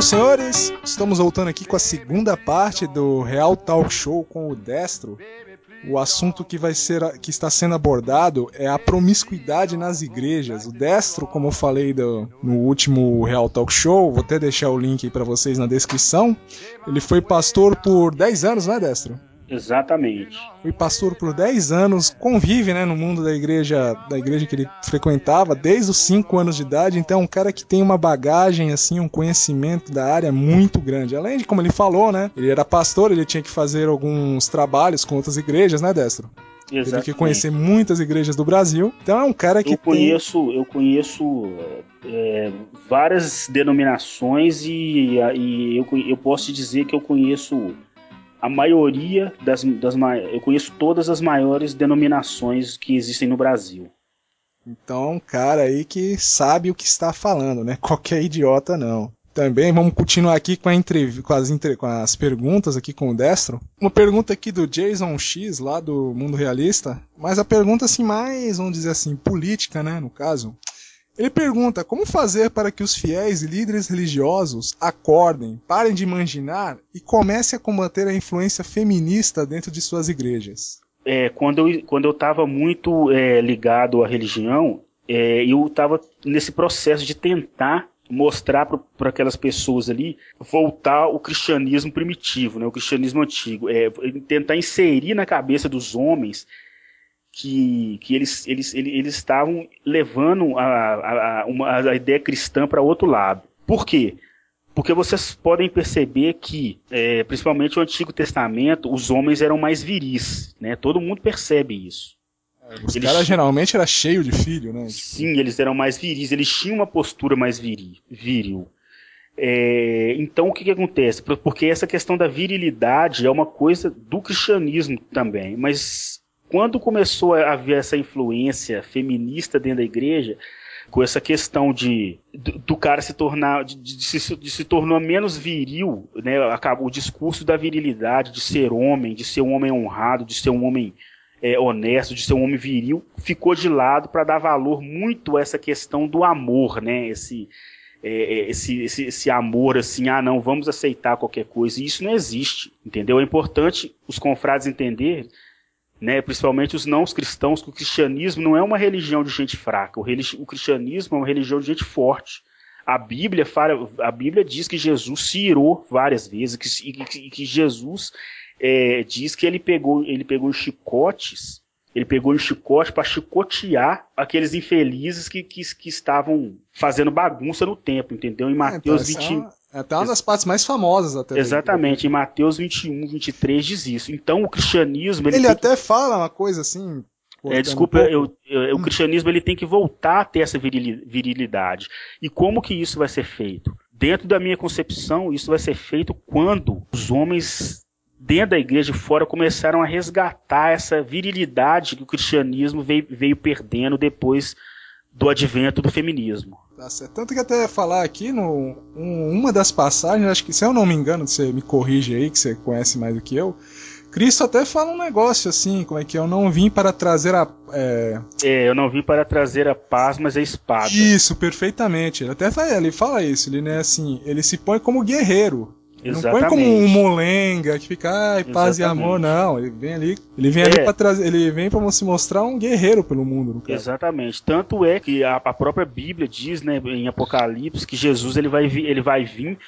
Então, senhores, estamos voltando aqui com a segunda parte do Real Talk Show com o Destro. O assunto que vai ser que está sendo abordado é a promiscuidade nas igrejas. O Destro, como eu falei do, no último Real Talk Show, vou até deixar o link aí para vocês na descrição. Ele foi pastor por 10 anos, né, Destro? Exatamente. Foi pastor por 10 anos, convive né, no mundo da igreja, da igreja que ele frequentava desde os 5 anos de idade, então é um cara que tem uma bagagem, assim, um conhecimento da área muito grande. Além de, como ele falou, né? Ele era pastor, ele tinha que fazer alguns trabalhos com outras igrejas, né, Destro? Exatamente. Teve que conhecer muitas igrejas do Brasil. Então é um cara que eu conheço, tem... eu conheço é, várias denominações e, e eu, eu posso te dizer que eu conheço a maioria das, das eu conheço todas as maiores denominações que existem no Brasil. Então, cara aí que sabe o que está falando, né? Qualquer idiota não. Também vamos continuar aqui com, entrev com, as com as perguntas aqui com o Destro. Uma pergunta aqui do Jason X, lá do Mundo Realista, mas a pergunta assim mais, vamos dizer assim, política, né, no caso. Ele pergunta como fazer para que os fiéis e líderes religiosos acordem, parem de imaginar e comecem a combater a influência feminista dentro de suas igrejas. É, quando eu quando eu estava muito é, ligado à religião, é, eu estava nesse processo de tentar mostrar para aquelas pessoas ali voltar o cristianismo primitivo, né, o cristianismo antigo, é, tentar inserir na cabeça dos homens que, que eles, eles, eles, eles estavam levando a, a, uma, a ideia cristã para outro lado. Por quê? Porque vocês podem perceber que, é, principalmente no Antigo Testamento, os homens eram mais viris, né? Todo mundo percebe isso. É, os caras geralmente era cheio de filho, né? Sim, eles eram mais viris, eles tinham uma postura mais viril. viril. É, então o que, que acontece? Porque essa questão da virilidade é uma coisa do cristianismo também, mas quando começou a haver essa influência feminista dentro da igreja, com essa questão de do, do cara se tornar de, de, se, de, se, menos viril, né? Acabou o discurso da virilidade, de ser homem, de ser um homem honrado, de ser um homem é, honesto, de ser um homem viril, ficou de lado para dar valor muito a essa questão do amor, né? Esse, é, é, esse, esse, esse amor assim, ah não, vamos aceitar qualquer coisa. E isso não existe, entendeu? É importante os confrades entenderem né, principalmente os não cristãos, que o cristianismo não é uma religião de gente fraca, o, o cristianismo é uma religião de gente forte. A Bíblia, fala, a Bíblia diz que Jesus se irou várias vezes, que, e que, que Jesus é, diz que ele pegou, ele pegou chicotes, ele pegou um chicote para chicotear aqueles infelizes que, que, que, estavam fazendo bagunça no templo, entendeu? Em Mateus é, então, 20. É até uma das partes mais famosas até. Exatamente, em Mateus 21, 23 diz isso. Então o cristianismo... Ele, ele até que... fala uma coisa assim... É, desculpa, um eu, eu, o cristianismo ele tem que voltar a ter essa virilidade. E como que isso vai ser feito? Dentro da minha concepção, isso vai ser feito quando os homens dentro da igreja e fora começaram a resgatar essa virilidade que o cristianismo veio, veio perdendo depois do advento do feminismo. Tá certo. Tanto que até falar aqui, no, um, uma das passagens, acho que se eu não me engano, você me corrige aí, que você conhece mais do que eu, Cristo até fala um negócio assim, como é que eu não vim para trazer a. É... é, eu não vim para trazer a paz, mas a espada. Isso, perfeitamente. Ele até fala, ele fala isso, ele né, assim, ele se põe como guerreiro. Exatamente. Não põe como um molenga que fica, ai, paz Exatamente. e amor, não. Ele vem ali, ele vem é. ali para trazer, ele vem para se mostrar um guerreiro pelo mundo, Exatamente. Tanto é que a, a, própria Bíblia diz, né, em Apocalipse, que Jesus ele vai vir, ele vai vir,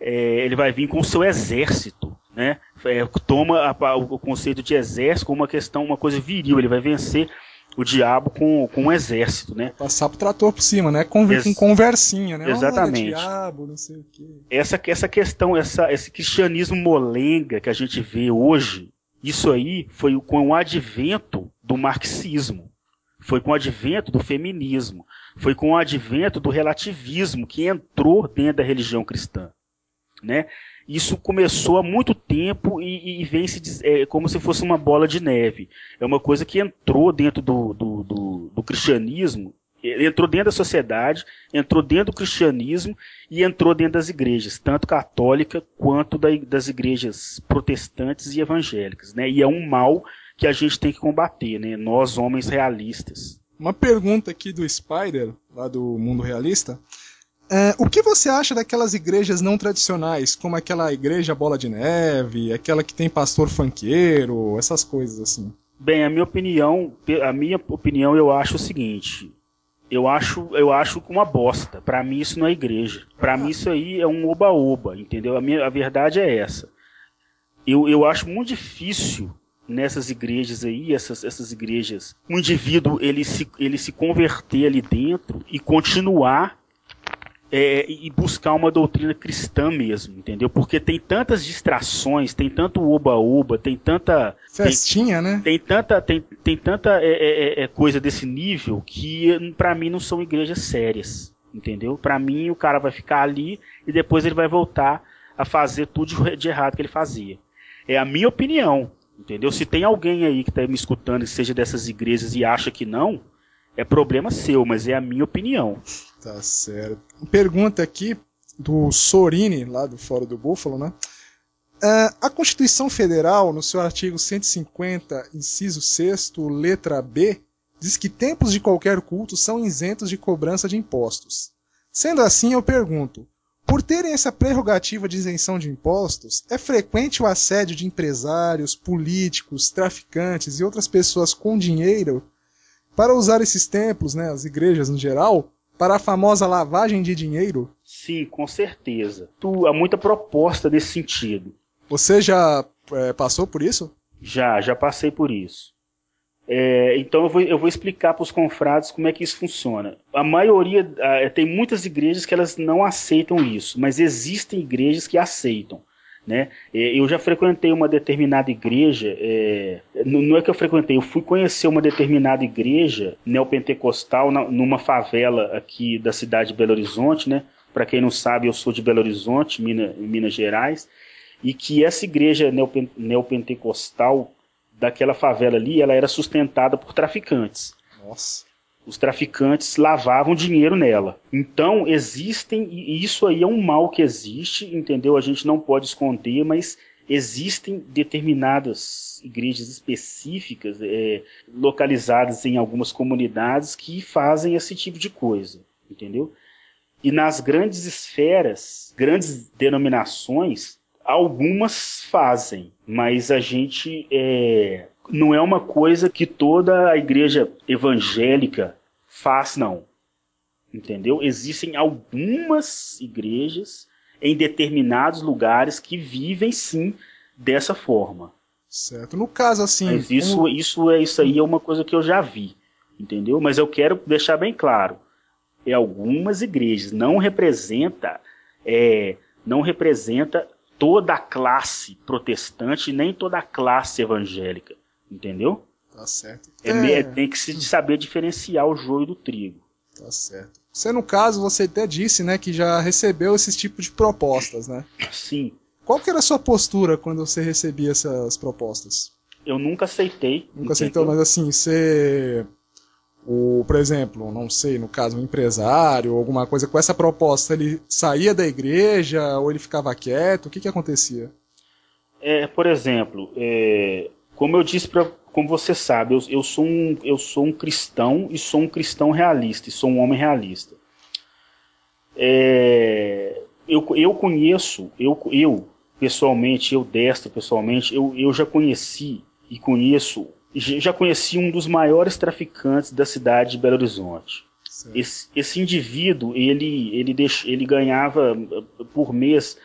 é, ele vai vir com o seu exército, né? É, toma a, o conceito de exército como uma questão, uma coisa viril. Ele vai vencer o diabo com, com um exército, né? Passar pro trator por cima, né? Com, Ex com conversinha, né? Exatamente. diabo, não sei o quê. Essa, essa questão, essa, esse cristianismo molenga que a gente vê hoje, isso aí foi com o advento do marxismo. Foi com o advento do feminismo. Foi com o advento do relativismo que entrou dentro da religião cristã. Né? Isso começou há muito tempo e, e vem se é, como se fosse uma bola de neve. É uma coisa que entrou dentro do, do, do, do cristianismo, entrou dentro da sociedade, entrou dentro do cristianismo e entrou dentro das igrejas, tanto católica quanto da, das igrejas protestantes e evangélicas. Né? E é um mal que a gente tem que combater, né? nós homens realistas. Uma pergunta aqui do Spider, lá do Mundo Realista. É, o que você acha daquelas igrejas não tradicionais, como aquela igreja Bola de Neve, aquela que tem pastor funkeiro, essas coisas assim? Bem, a minha opinião, a minha opinião eu acho o seguinte, eu acho, eu acho uma bosta. Para mim isso não é igreja. Para mim isso aí é um oba-oba, entendeu? A, minha, a verdade é essa. Eu, eu acho muito difícil nessas igrejas aí, essas, essas igrejas, o indivíduo ele se, ele se converter ali dentro e continuar é, e buscar uma doutrina cristã mesmo, entendeu? Porque tem tantas distrações, tem tanto uba-uba, tem tanta festinha, tem, né? Tem tanta, tem, tem tanta é, é, é, é coisa desse nível que para mim não são igrejas sérias, entendeu? Para mim o cara vai ficar ali e depois ele vai voltar a fazer tudo de errado que ele fazia. É a minha opinião, entendeu? Se tem alguém aí que está me escutando que seja dessas igrejas e acha que não, é problema seu, mas é a minha opinião. Tá certo. Pergunta aqui do Sorini, lá do Fórum do Búfalo, né? Uh, a Constituição Federal, no seu artigo 150, inciso 6, letra B, diz que templos de qualquer culto são isentos de cobrança de impostos. Sendo assim, eu pergunto: por terem essa prerrogativa de isenção de impostos, é frequente o assédio de empresários, políticos, traficantes e outras pessoas com dinheiro para usar esses templos, né, as igrejas no geral, para a famosa lavagem de dinheiro? Sim, com certeza. Tu, há muita proposta nesse sentido. Você já é, passou por isso? Já, já passei por isso. É, então eu vou, eu vou explicar para os confrades como é que isso funciona. A maioria, tem muitas igrejas que elas não aceitam isso, mas existem igrejas que aceitam. Né? Eu já frequentei uma determinada igreja, é, não é que eu frequentei, eu fui conhecer uma determinada igreja neopentecostal numa favela aqui da cidade de Belo Horizonte, né? Para quem não sabe, eu sou de Belo Horizonte, Minas, Minas Gerais, e que essa igreja neopentecostal daquela favela ali, ela era sustentada por traficantes. Nossa os traficantes lavavam dinheiro nela. Então existem, e isso aí é um mal que existe, entendeu? A gente não pode esconder, mas existem determinadas igrejas específicas é, localizadas em algumas comunidades que fazem esse tipo de coisa, entendeu? E nas grandes esferas, grandes denominações, algumas fazem, mas a gente é, não é uma coisa que toda a igreja evangélica faz, não. Entendeu? Existem algumas igrejas em determinados lugares que vivem sim dessa forma. Certo. No caso, assim. Mas isso, como... isso, é, isso aí é uma coisa que eu já vi. Entendeu? Mas eu quero deixar bem claro. É algumas igrejas. Não representa. É, não representa toda a classe protestante, nem toda a classe evangélica. Entendeu? Tá certo. É, é... Tem que se saber diferenciar o joio do trigo. Tá certo. Você, no caso, você até disse, né, que já recebeu esses tipos de propostas, né? Sim. Qual que era a sua postura quando você recebia essas propostas? Eu nunca aceitei. Nunca entendeu? aceitou, mas assim, você... O, por exemplo, não sei, no caso, um empresário ou alguma coisa com essa proposta, ele saía da igreja ou ele ficava quieto? O que que acontecia? É, por exemplo, é, como eu disse para como você sabe, eu, eu, sou um, eu sou um cristão e sou um cristão realista, e sou um homem realista. É, eu, eu conheço, eu, eu pessoalmente, eu destro pessoalmente, eu, eu já conheci e conheço, já conheci um dos maiores traficantes da cidade de Belo Horizonte. Esse, esse, indivíduo, ele, ele, deix, ele ganhava por mês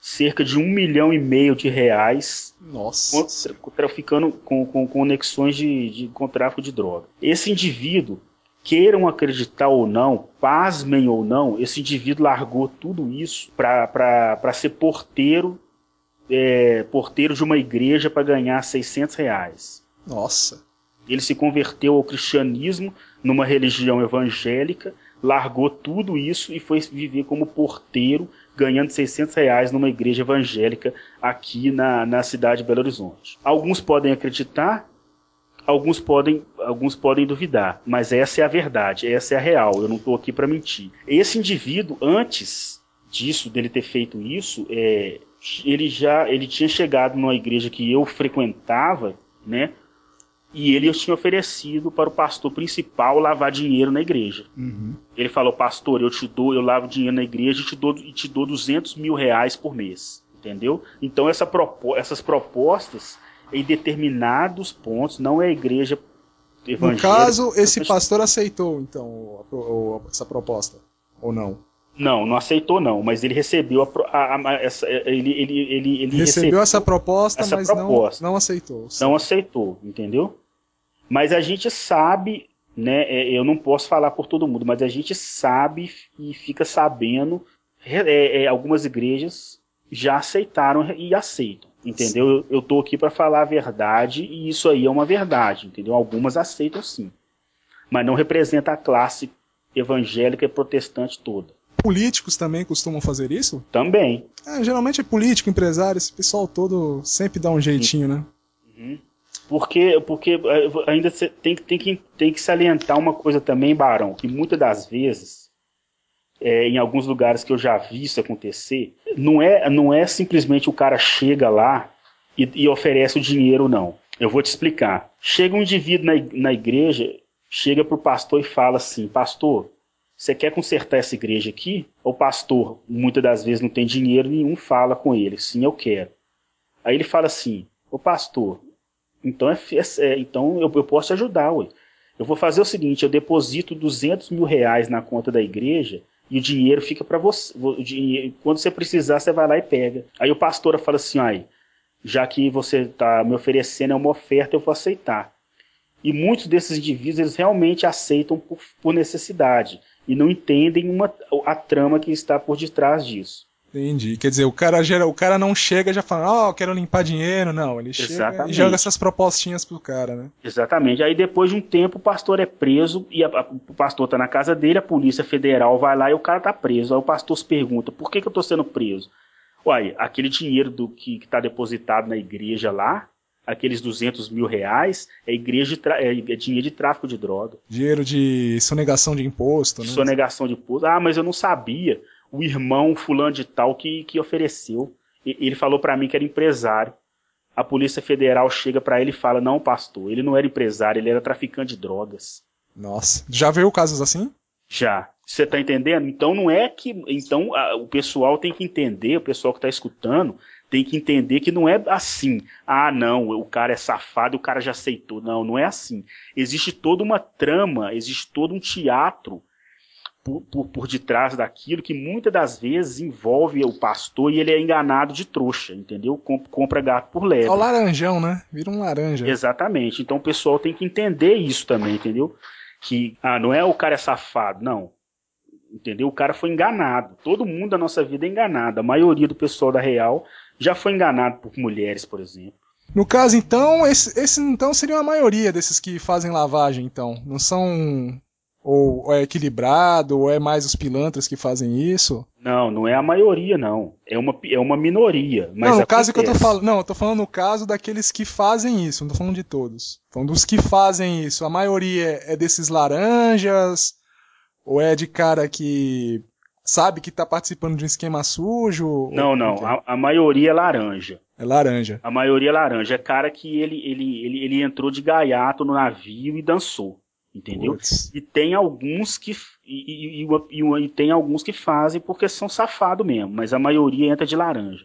cerca de um milhão e meio de reais Nossa. traficando com, com, conexões de, de, com tráfico de droga. Esse indivíduo, queiram acreditar ou não, pasmem ou não, esse indivíduo largou tudo isso para ser porteiro é, porteiro de uma igreja para ganhar 600 reais. Nossa. Ele se converteu ao cristianismo numa religião evangélica, largou tudo isso e foi viver como porteiro ganhando 600 reais numa igreja evangélica aqui na, na cidade de Belo Horizonte. Alguns podem acreditar, alguns podem, alguns podem duvidar, mas essa é a verdade, essa é a real, eu não estou aqui para mentir. Esse indivíduo, antes disso, dele ter feito isso, é, ele já ele tinha chegado numa igreja que eu frequentava, né? E ele tinha oferecido para o pastor principal lavar dinheiro na igreja. Uhum. Ele falou, pastor, eu te dou, eu lavo dinheiro na igreja e te dou, e te dou 200 mil reais por mês. Entendeu? Então essa propo essas propostas em determinados pontos, não é a igreja evangélica. No caso, esse pastor aceitou, então, a, a, essa proposta, ou não? Não, não aceitou não, mas ele recebeu a, a, essa, ele, ele, ele, ele recebeu, recebeu, essa proposta, essa mas proposta. Não, não aceitou. Sim. Não aceitou, entendeu? Mas a gente sabe, né? É, eu não posso falar por todo mundo, mas a gente sabe e fica sabendo. É, é, algumas igrejas já aceitaram e aceitam, entendeu? Eu, eu tô aqui para falar a verdade e isso aí é uma verdade, entendeu? Algumas aceitam sim, mas não representa a classe evangélica e protestante toda. Políticos também costumam fazer isso? Também. É, geralmente é político, empresário, esse pessoal todo sempre dá um jeitinho, né? Uhum. Porque, porque é, ainda tem, tem, que, tem que salientar uma coisa também, Barão, que muitas das vezes, é, em alguns lugares que eu já vi isso acontecer, não é, não é simplesmente o cara chega lá e, e oferece o dinheiro, não. Eu vou te explicar. Chega um indivíduo na, na igreja, chega pro pastor e fala assim, pastor, você quer consertar essa igreja aqui? O pastor, muitas das vezes, não tem dinheiro nenhum, fala com ele, sim, eu quero. Aí ele fala assim, ô pastor, então, é, é, é, então eu, eu, posso te ajudar, ué. Eu vou fazer o seguinte, eu deposito 200 mil reais na conta da igreja e o dinheiro fica para você. Dinheiro, quando você precisar, você vai lá e pega. Aí o pastor fala assim, aí, já que você está me oferecendo uma oferta, eu vou aceitar. E muitos desses indivíduos, eles realmente aceitam por, por necessidade e não entendem uma, a trama que está por detrás disso. Entendi. Quer dizer, o cara, gera, o cara não chega já falando, ó, oh, quero limpar dinheiro, não. Ele Exatamente. chega e joga essas propostinhas pro cara, né? Exatamente. Aí depois de um tempo o pastor é preso e a, a, o pastor tá na casa dele, a polícia federal vai lá e o cara tá preso. Aí o pastor se pergunta, por que, que eu tô sendo preso? Uai, aquele dinheiro do que, que tá depositado na igreja lá, aqueles 200 mil reais, é, igreja é, é dinheiro de tráfico de droga. Dinheiro de sonegação de imposto, né? Sonegação de imposto. Ah, mas eu não sabia o irmão fulano de tal que, que ofereceu. E, ele falou para mim que era empresário. A Polícia Federal chega para ele e fala: Não, pastor, ele não era empresário, ele era traficante de drogas. Nossa, já viu casos assim? Já. Você tá entendendo? Então não é que. Então a, o pessoal tem que entender, o pessoal que tá escutando tem que entender que não é assim. Ah, não, o cara é safado, o cara já aceitou. Não, não é assim. Existe toda uma trama, existe todo um teatro por, por, por detrás daquilo que muitas das vezes envolve o pastor e ele é enganado de trouxa, entendeu? compra gato por leve. É o laranjão, né? Vira um laranja. Exatamente. Então o pessoal tem que entender isso também, entendeu? Que ah, não é o cara é safado, não. Entendeu? O cara foi enganado. Todo mundo da nossa vida é enganado. A maioria do pessoal da Real já foi enganado por mulheres, por exemplo. No caso, então, esse, esse então seria a maioria desses que fazem lavagem, então. Não são ou, ou, é equilibrado, ou é mais os pilantras que fazem isso? Não, não é a maioria, não. É uma, é uma minoria. Mas não, no caso que eu tô falando. Não, eu tô falando no caso daqueles que fazem isso, não tô falando de todos. Tô falando dos que fazem isso. A maioria é desses laranjas, ou é de cara que sabe que tá participando de um esquema sujo? Não, não. A, a, maioria é laranja. É laranja. A maioria é laranja. É cara que ele, ele, ele, ele entrou de gaiato no navio e dançou entendeu? Puts. E tem alguns que e, e, e, e, tem alguns que fazem porque são safado mesmo, mas a maioria entra de laranja.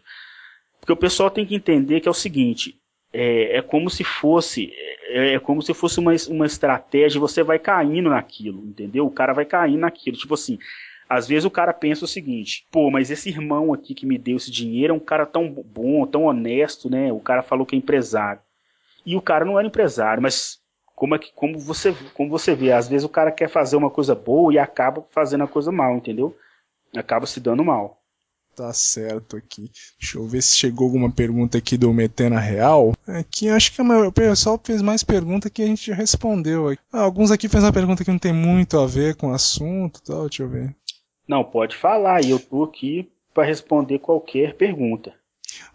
Porque o pessoal tem que entender que é o seguinte, é, é como se fosse é, é, como se fosse uma, uma estratégia, você vai caindo naquilo, entendeu? O cara vai caindo naquilo, tipo assim, às vezes o cara pensa o seguinte, pô, mas esse irmão aqui que me deu esse dinheiro é um cara tão bom, tão honesto, né? O cara falou que é empresário. E o cara não era empresário, mas como é que como você como você vê às vezes o cara quer fazer uma coisa boa e acaba fazendo a coisa mal entendeu? Acaba se dando mal. Tá certo aqui. Deixa eu ver se chegou alguma pergunta aqui do Metena Real. Aqui acho que o pessoal fez mais pergunta que a gente respondeu ah, alguns aqui fez uma pergunta que não tem muito a ver com o assunto tal deixa eu ver não pode falar e eu tô aqui para responder qualquer pergunta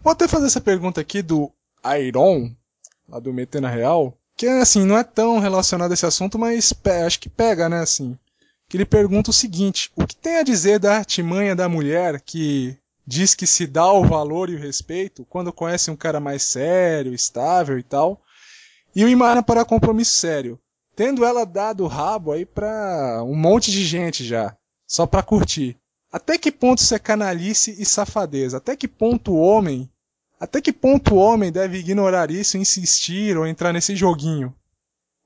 vou até fazer essa pergunta aqui do Iron lá do Metena Real que assim, não é tão relacionado a esse assunto, mas acho que pega, né, assim. Que ele pergunta o seguinte: o que tem a dizer da artimanha da mulher que diz que se dá o valor e o respeito quando conhece um cara mais sério, estável e tal, e o Imana para compromisso sério, tendo ela dado o rabo aí pra um monte de gente já, só pra curtir. Até que ponto isso é canalice e safadeza? Até que ponto o homem, até que ponto o homem deve ignorar isso, insistir ou entrar nesse joguinho?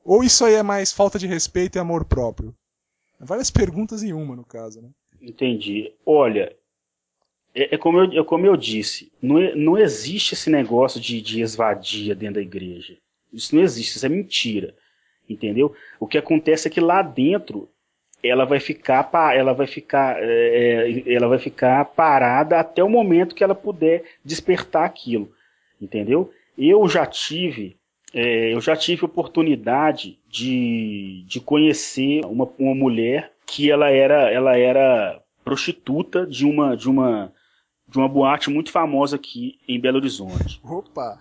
Ou isso aí é mais falta de respeito e amor próprio? Várias perguntas em uma, no caso, né? Entendi. Olha, é, é, como, eu, é como eu disse, não, não existe esse negócio de, de esvadia dentro da igreja. Isso não existe, isso é mentira. Entendeu? O que acontece é que lá dentro ela vai ficar ela vai ficar é, é, ela vai ficar parada até o momento que ela puder despertar aquilo entendeu? Eu já tive é, eu já tive oportunidade de, de conhecer uma, uma mulher que ela era ela era prostituta de uma de uma de uma boate muito famosa aqui em Belo Horizonte. Opa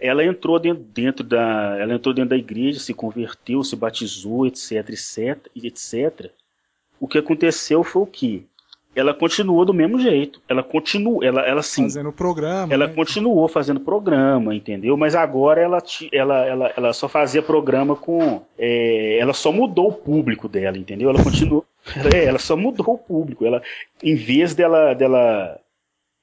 ela entrou dentro, dentro, da ela entrou dentro da igreja, se converteu, se batizou, etc, etc, etc. O que aconteceu foi o que ela continuou do mesmo jeito. Ela continuou, ela, ela sim. Fazendo programa. Ela né? continuou fazendo programa, entendeu? Mas agora ela, ela, ela, ela só fazia programa com. É, ela só mudou o público dela, entendeu? Ela continuou. é, ela só mudou o público. Ela, em vez dela, dela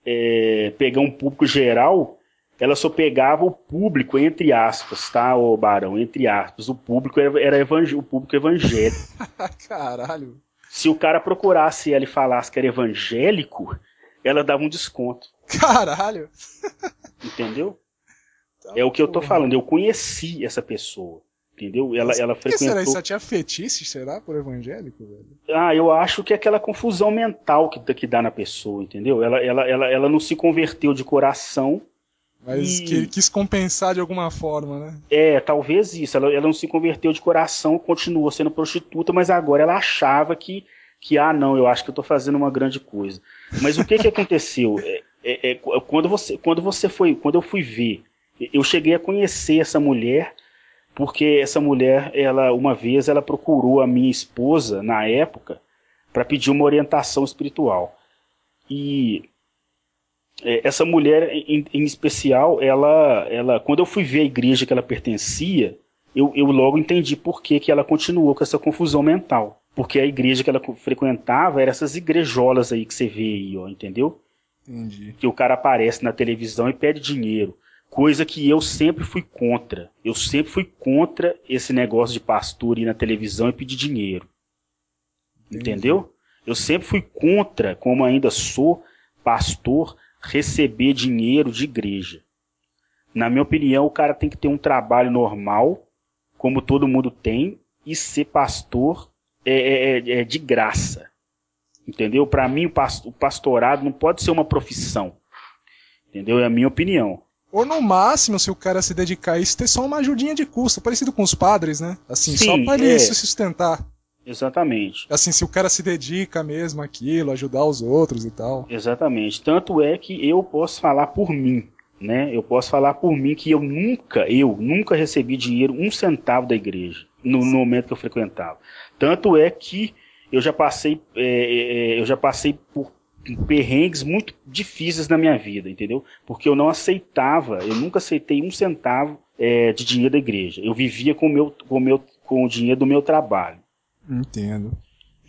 é, pegar um público geral, ela só pegava o público, entre aspas, tá, ô Barão? Entre aspas. O público era, era o público evangélico. Caralho. Se o cara procurasse ela e falasse que era evangélico, ela dava um desconto. Caralho! Entendeu? Tá é o que eu tô falando. Eu conheci essa pessoa. Entendeu? Ela, ela Por que frequentou. será? Isso tinha fetiche, será, por evangélico, velho? Ah, eu acho que é aquela confusão mental que, que dá na pessoa, entendeu? Ela, ela, ela, ela não se converteu de coração mas E- que ele quis compensar de alguma forma, né? É, talvez isso. Ela, ela não se converteu de coração, continuou sendo prostituta, mas agora ela achava que, que ah, não, eu acho que eu estou fazendo uma grande coisa. Mas o que que aconteceu? É, é, é, quando você, quando você foi, quando eu fui ver, eu cheguei a conhecer essa mulher, porque essa mulher, ela, uma vez, ela procurou a minha esposa na época para pedir uma orientação espiritual. E essa mulher em, em especial, ela, ela, quando eu fui ver a igreja que ela pertencia, eu, eu logo entendi por que, que ela continuou com essa confusão mental. Porque a igreja que ela frequentava era essas igrejolas aí que você vê aí, ó, entendeu? Entendi. Que o cara aparece na televisão e pede dinheiro. Coisa que eu sempre fui contra. Eu sempre fui contra esse negócio de pastor ir na televisão e pedir dinheiro. Entendi. Entendeu? Eu sempre fui contra, como ainda sou pastor, receber dinheiro de igreja. Na minha opinião, o cara tem que ter um trabalho normal, como todo mundo tem, e ser pastor é, é- é- é de graça. Entendeu? Para mim, o pas- o pastorado não pode ser uma profissão. Entendeu? É a minha opinião. Ou no máximo, se o cara se dedicar a isso, ter só uma ajudinha de custo, parecido com os padres, né? Assim, só Sim, pra ele é. se sustentar. Exatamente. Assim, se o cara se dedica mesmo àquilo, ajudar os outros e tal. Exatamente. Tanto é que eu posso falar por mim, né? Eu posso falar por mim que eu nunca, eu nunca recebi dinheiro, um centavo da igreja, no, no momento que eu frequentava. Tanto é que eu já passei, é, é, eu já passei por perrengues muito difíceis na minha vida, entendeu? Porque eu não aceitava, eu nunca aceitei um centavo é, de dinheiro da igreja. Eu vivia com meu, com meu, com o dinheiro do meu trabalho. Entendo.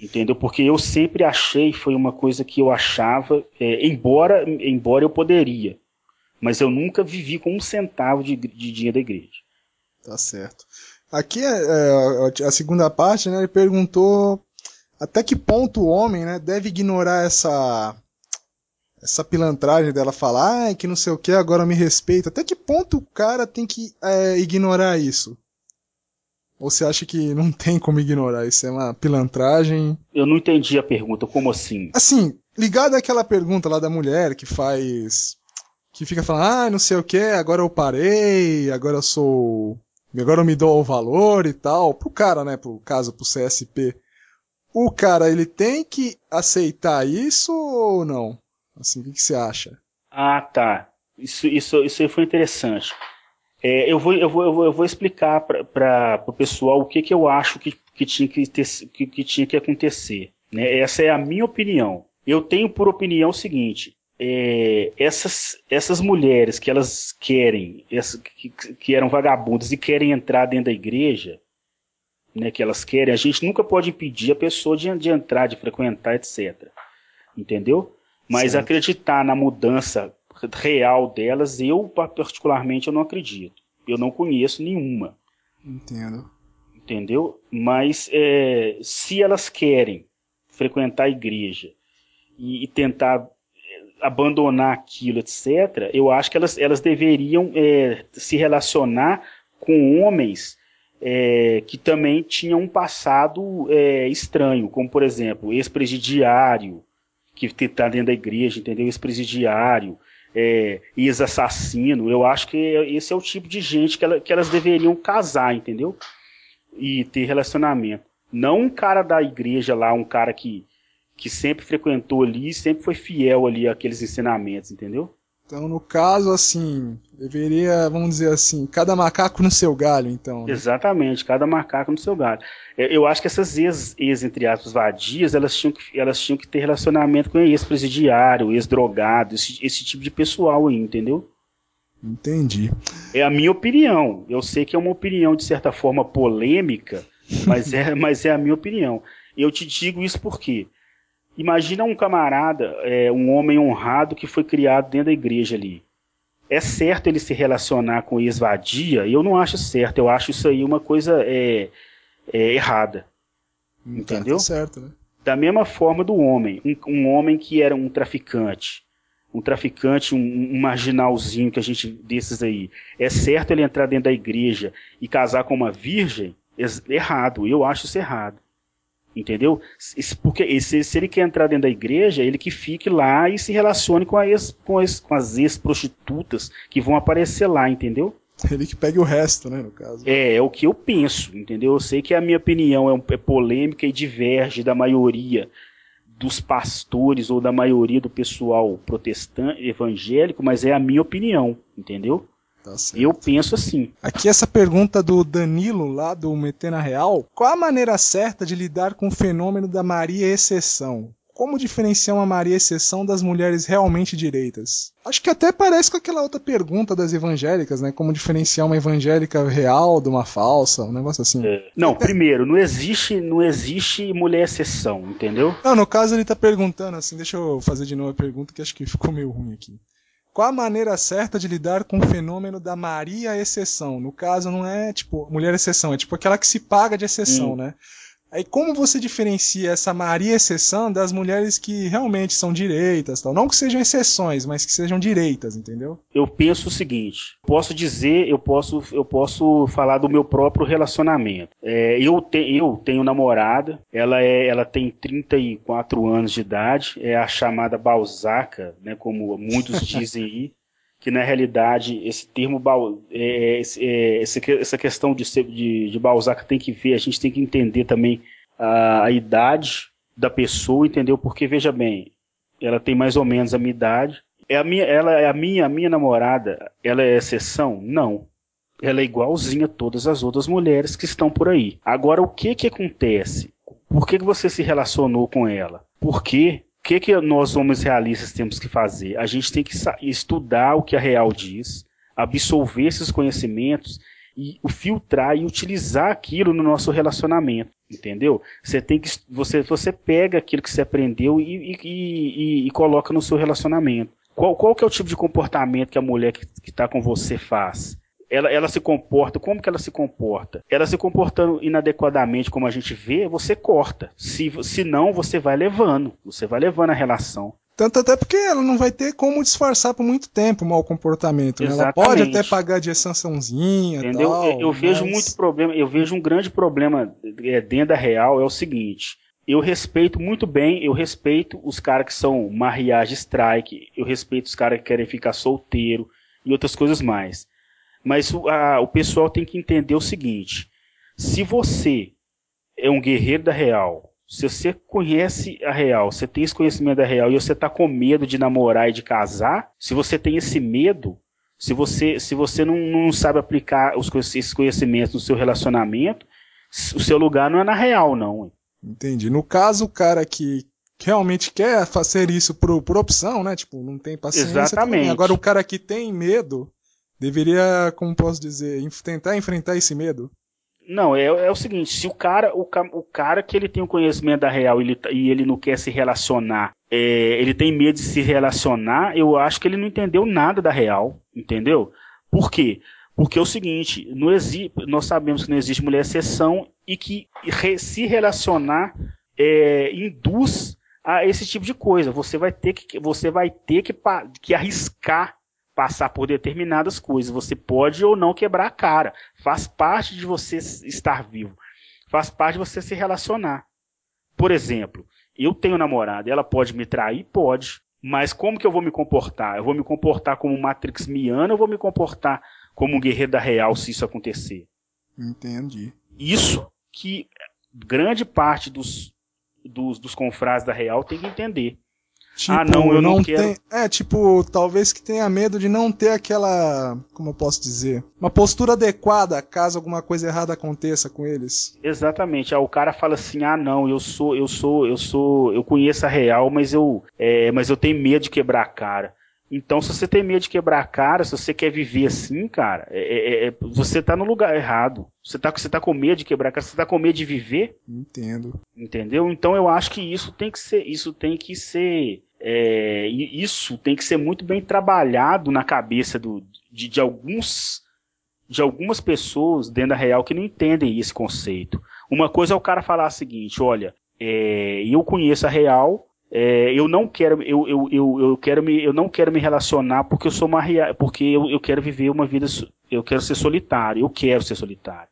Entendeu? Porque eu sempre achei, foi uma coisa que eu achava, é, embora, embora eu poderia, mas eu nunca vivi com um centavo de, de dinheiro da igreja. Tá certo. Aqui é, é, a segunda parte, né? Ele perguntou até que ponto o homem, né, deve ignorar essa essa pilantragem dela falar "Ai, que não sei o que, agora me respeita. Até que ponto o cara tem que é, ignorar isso? Ou você acha que não tem como ignorar? Isso é uma pilantragem? Eu não entendi a pergunta, como assim? Assim, ligado àquela pergunta lá da mulher que faz. que fica falando, ah, não sei o que, agora eu parei, agora eu sou. agora eu me dou o valor e tal. Pro cara, né, pro caso, pro CSP. O cara, ele tem que aceitar isso ou não? Assim, o que, que você acha? Ah, tá. Isso, isso, isso aí foi interessante. É, eu, vou, eu, vou, eu, vou, explicar para o pessoal o que, que eu acho que, que, tinha que, ter, que, que tinha que acontecer. Né? Essa é a minha opinião. Eu tenho por opinião o seguinte: é, essas, essas mulheres que elas querem, essa, que, que eram vagabundas e querem entrar dentro da igreja, né, que elas querem, a gente nunca pode impedir a pessoa de, de entrar, de frequentar, etc. Entendeu? Mas certo. acreditar na mudança real delas, eu particularmente eu não acredito. Eu não conheço nenhuma. Entendo. Entendeu? Mas é, se elas querem frequentar a igreja e, e, tentar é, abandonar aquilo, etc., eu acho que elas, elas deveriam é, se relacionar com homens é, que também tinham um passado é, estranho, como por exemplo, ex-presidiário, que está dentro da igreja, entendeu? Ex-presidiário, é, ex-assassino. Eu acho que esse é o tipo de gente que, ela, que elas deveriam casar, entendeu? E ter relacionamento. Não um cara da igreja lá, um cara que, que sempre frequentou ali, sempre foi fiel ali àqueles ensinamentos, entendeu? Então, no caso, assim, deveria, vamos dizer assim, cada macaco no seu galho, então. Né? Exatamente, cada macaco no seu galho. É, eu acho que essas ex, ex entre aspas, vadias, elas tinham que, elas tinham que ter relacionamento com ex-presidiário, ex-drogado, esse, esse tipo de pessoal aí, entendeu? Entendi. É a minha opinião. Eu sei que é uma opinião, de certa forma, polêmica, mas é, mas é a minha opinião. Eu te digo isso porque Imagina um camarada, é, um homem honrado que foi criado dentro da igreja ali. É certo ele se relacionar com ex-vadia? Eu não acho certo. Eu acho isso aí uma coisa é, é, errada. Tá, entendeu? Tá certo, né? Da mesma forma do homem. Um, um, homem que era um traficante. Um traficante, um, um marginalzinho que a gente desses aí. É certo ele entrar dentro da igreja e casar com uma virgem? Errado. Eu acho isso errado. Entendeu? Porque se, se, ele quer entrar dentro da igreja, ele que fique lá e se relacione com, ex, com, as, com as ex-prostitutas que vão aparecer lá, entendeu? Ele que pegue o resto, né, no caso. É, é o que eu penso, entendeu? Eu sei que a minha opinião é, é polêmica e diverge da maioria dos pastores ou da maioria do pessoal protestante, evangélico, mas é a minha opinião, entendeu? Tá eu penso assim. Aqui essa pergunta do Danilo, lá do Metena Real. Qual a maneira certa de lidar com o fenômeno da Maria Exceção? Como diferenciar uma Maria Exceção das mulheres realmente direitas? Acho que até parece com aquela outra pergunta das evangélicas, né? Como diferenciar uma evangélica real de uma falsa, um negócio assim. É. Não, primeiro, não existe, não existe mulher exceção, entendeu? Não, no caso ele tá perguntando assim, deixa eu fazer de novo a pergunta que acho que ficou meio ruim aqui. Qual a maneira certa de lidar com o fenômeno da Maria exceção? No caso, não é tipo mulher exceção, é tipo aquela que se paga de exceção, hum. né? Aí como você diferencia essa Maria exceção das mulheres que realmente são direitas, tal? Não que sejam exceções, mas que sejam direitas, entendeu? Eu penso o seguinte, posso dizer, eu posso, eu posso falar do meu próprio relacionamento. É, eu, te, eu tenho namorada, ela é, ela tem 34 anos de idade, é a chamada Balzaca, né, como muitos dizem aí que na realidade esse termo é, é, essa questão de, de, de Balzac tem que ver, a gente tem que entender também a, a, idade da pessoa, entendeu? Porque veja bem, ela tem mais ou menos a minha idade. É a minha, ela é a minha, a minha namorada, ela é exceção? Não. Ela é igualzinha a todas as outras mulheres que estão por aí. Agora, o que que acontece? Por que, que você se relacionou com ela? Porque que, que nós, homens realistas, temos que fazer? A gente tem que estudar o que a real diz, absorver esses conhecimentos e filtrar e utilizar aquilo no nosso relacionamento, entendeu? Você tem que você você pega aquilo que você aprendeu e, e, e, e coloca no seu relacionamento. Qual, qual que é o tipo de comportamento que a mulher que está com você faz? Ela, ela se comporta, como que ela se comporta? Ela se comportando inadequadamente, como a gente vê, você corta. Se, se não, você vai levando. Você vai levando a relação. Tanto até porque ela não vai ter como disfarçar por muito tempo o mau comportamento. Né? Ela pode até pagar de sançãozinha. Entendeu? Tal, eu, eu mas... vejo muito problema, eu vejo um grande problema é, dentro da real, é o seguinte. Eu respeito muito bem, eu respeito os caras que são mariage strike, eu respeito os caras que querem ficar solteiro e outras coisas mais. Mas o, a, o pessoal tem que entender o seguinte: se você é um guerreiro da real, se você conhece a real, você tem esse conhecimento da real e você está com medo de namorar e de casar, se você tem esse medo, se você, se você não, não sabe aplicar os, esses conhecimentos no seu relacionamento, o seu lugar não é na real, não. Entendi. No caso, o cara que realmente quer fazer isso por, por opção, né? Tipo, não tem paciência. Exatamente. Agora o cara que tem medo deveria, como posso dizer, tentar enfrentar esse medo. Não, é, é o seguinte, se o cara, o, o cara que ele tem o conhecimento da real ele, tá, e ele não quer se relacionar, é, ele tem medo de se relacionar, eu acho que ele não entendeu nada da real, entendeu? Por quê? Porque é o seguinte, não nós sabemos que não existe mulher exceção e que re se relacionar é, induz a esse tipo de coisa. Você vai ter que, você vai ter que, que arriscar passar por determinadas coisas. Você pode ou não quebrar a cara. Faz parte de você estar vivo. Faz parte de você se relacionar. Por exemplo, eu tenho namorada, ela pode me trair? Pode. Mas como que eu vou me comportar? Eu vou me comportar como Matrix Miana ou vou me comportar como um guerreiro da real se isso acontecer? Entendi. Isso que grande parte dos, dos, dos confrades da real tem que entender. Tipo, ah, não, eu não, não quero. Tem... É, tipo, talvez que tenha medo de não ter aquela. Como eu posso dizer? Uma postura adequada caso alguma coisa errada aconteça com eles. Exatamente. Ah, o cara fala assim: ah, não, eu sou, eu sou, eu sou. Eu conheço a real, mas eu. É, mas eu tenho medo de quebrar a cara. Então, se você tem medo de quebrar a cara, se você quer viver assim, cara, é, é, é, você tá no lugar errado. Você tá, você tá com medo de quebrar a cara, você tá com medo de viver. Entendo. Entendeu? Então eu acho que isso tem que ser, isso tem que ser é, isso tem que ser muito bem trabalhado na cabeça do, de, de, alguns de algumas pessoas dentro da real que não entendem esse conceito. Uma coisa é o cara falar o seguinte, olha, é, eu conheço a real, é, eu não quero eu, eu, eu, eu, quero me eu não quero me relacionar porque eu sou uma porque eu, eu quero viver uma vida eu quero ser solitário, eu quero ser solitário.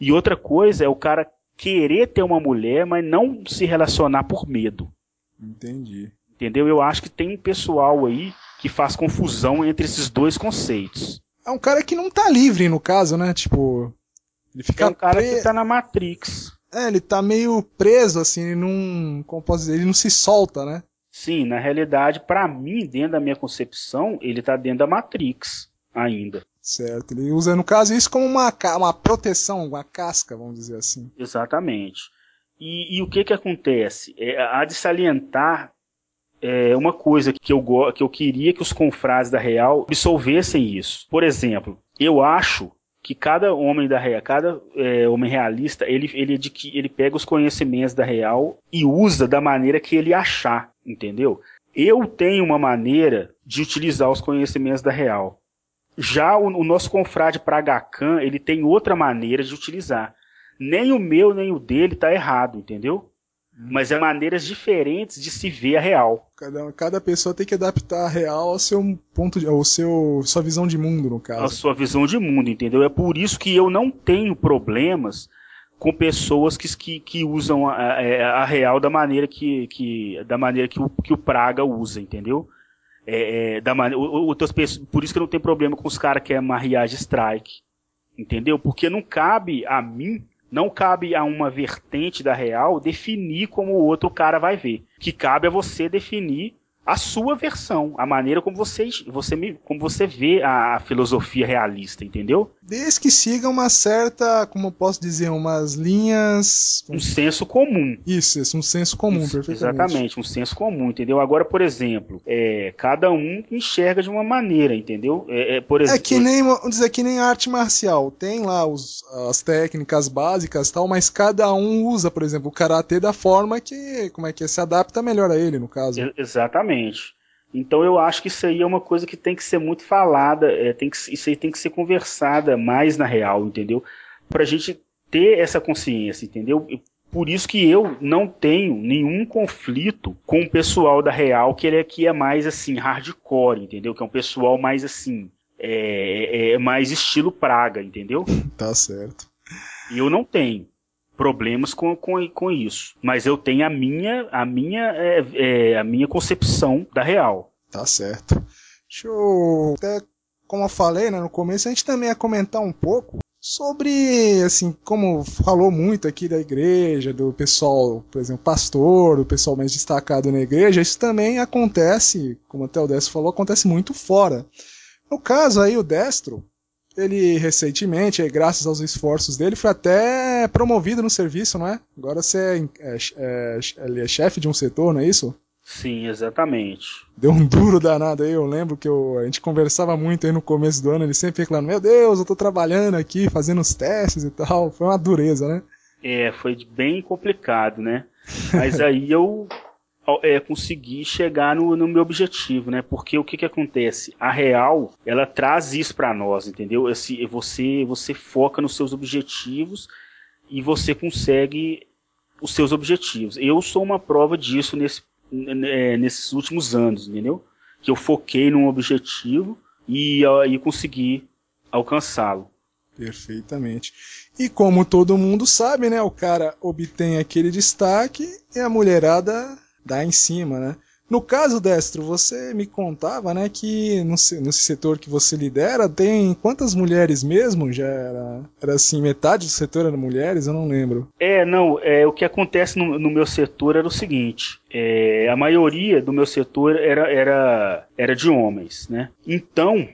E outra coisa é o cara querer ter uma mulher, mas não se relacionar por medo. Entendi. Entendeu? Eu acho que tem um pessoal aí que faz confusão entre esses dois conceitos. É um cara que não tá livre, no caso, né? Tipo. Ele fica é um cara pre... que tá na Matrix. É, ele tá meio preso, assim, ele não. Como posso dizer? Ele não se solta, né? Sim, na realidade, para mim, dentro da minha concepção, ele tá dentro da Matrix ainda. Certo, ele usa, no caso, isso como uma, uma proteção, uma casca, vamos dizer assim. Exatamente. E, e o que que acontece? É, há de salientar é uma coisa que eu, que eu queria que os confrades da Real absolvessem isso. Por exemplo, eu acho que cada homem da Real, cada é, homem realista, ele, ele, ele pega os conhecimentos da Real e usa da maneira que ele achar, entendeu? Eu tenho uma maneira de utilizar os conhecimentos da Real. Já o, o nosso confrade Pragacan, ele tem outra maneira de utilizar. Nem o meu, nem o dele está errado, entendeu? Mas é maneiras diferentes de se ver a real. Cada, cada pessoa tem que adaptar a real ao seu ponto de, ao seu sua visão de mundo no caso. A sua visão de mundo, entendeu? É por isso que eu não tenho problemas com pessoas que, que, que usam a, a, a, real da maneira que, que da maneira que o, que o Praga usa, entendeu? É, é, da man... outras pessoas, por isso que eu não tenho problema com os caras que é mariage strike, entendeu? Porque não cabe a mim não cabe a uma vertente da real definir como o outro cara vai ver. Que cabe a você definir a sua versão, a maneira como você, você, como você vê a, filosofia realista, entendeu? Desde que siga uma certa, como eu posso dizer, umas linhas. Um senso comum. Isso, isso um senso comum, isso, perfeitamente. Exatamente, um senso comum, entendeu? Agora, por exemplo, é, cada um enxerga de uma maneira, entendeu? É, é por exemplo, é que nem, vamos dizer, que nem arte marcial. Tem lá os, as técnicas básicas tal, mas cada um usa, por exemplo, o karatê da forma que, como é que é, se adapta melhor a ele, no caso. Exatamente. Então eu acho que isso aí é uma coisa que tem que ser muito falada, é, tem que, isso aí tem que ser conversada mais na real, entendeu? Pra gente ter essa consciência, entendeu? Por isso que eu não tenho nenhum conflito com o pessoal da Real, que ele aqui é mais assim, hardcore, entendeu? Que é um pessoal mais assim, é, é, é mais estilo Praga, entendeu? Tá certo. E eu não tenho problemas com, com, com isso. Mas eu tenho a minha, a minha, é, é, a minha concepção da real. Tá certo. Deixa eu. Até como eu falei né, no começo, a gente também ia comentar um pouco sobre, assim, como falou muito aqui da igreja, do pessoal, por exemplo, pastor, o pessoal mais destacado na igreja, isso também acontece, como até o Destro falou, acontece muito fora. No caso aí, o Destro, ele recentemente, graças aos esforços dele, foi até promovido no serviço, não é? Agora você é, é, é, é chefe de um setor, não é isso? Sim, exatamente. Deu um duro danado aí, eu lembro que eu, a gente conversava muito aí no começo do ano, ele sempre reclamando, meu Deus, eu tô trabalhando aqui, fazendo os testes e tal. Foi uma dureza, né? É, foi bem complicado, né? Mas aí eu é, consegui chegar no, no, meu objetivo, né? Porque o que que acontece? A real, ela traz isso para nós, entendeu? Esse, você, você foca nos seus objetivos e você consegue os seus objetivos. Eu sou uma prova disso nesse, é, nesses últimos anos, entendeu? Que eu foquei num objetivo e, e consegui alcançá-lo. Perfeitamente. E como todo mundo sabe, né, o cara obtém aquele destaque e a mulherada dá em cima, né? No caso, Destro, você me contava, né, que no, nesse setor que você lidera, tem quantas mulheres mesmo? Já era, era assim, metade do setor era mulheres? Eu não lembro. É, não, é, o que acontece no, no meu setor era o seguinte, é, a maioria do meu setor era, era, era de homens, né? Então,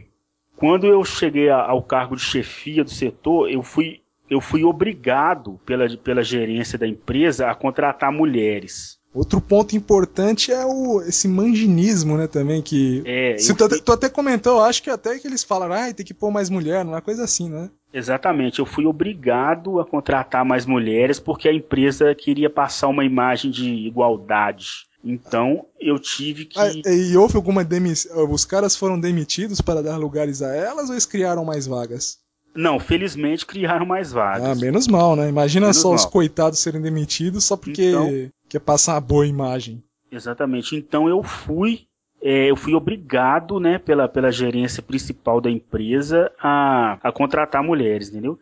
quando eu cheguei ao cargo de chefia do setor, eu fui, eu fui obrigado pela, pela gerência da empresa a contratar mulheres. Outro ponto importante é o, esse manginismo, né, também, que... É, Se tu, fui... tu, até comentou, acho que até que eles falaram, ah, tem que pôr mais mulher, uma coisa assim, né? Exatamente, eu fui obrigado a contratar mais mulheres porque a empresa queria passar uma imagem de igualdade. Então eu tive que. Ah, e houve alguma demissão? Os caras foram demitidos para dar lugares a elas ou eles criaram mais vagas? Não, felizmente criaram mais vagas. Ah, menos mal, né? Imagina menos só mal. os coitados serem demitidos só porque então, quer passar uma boa imagem. Exatamente. Então eu fui, é, eu fui obrigado, né, pela, pela gerência principal da empresa a, a contratar mulheres, entendeu?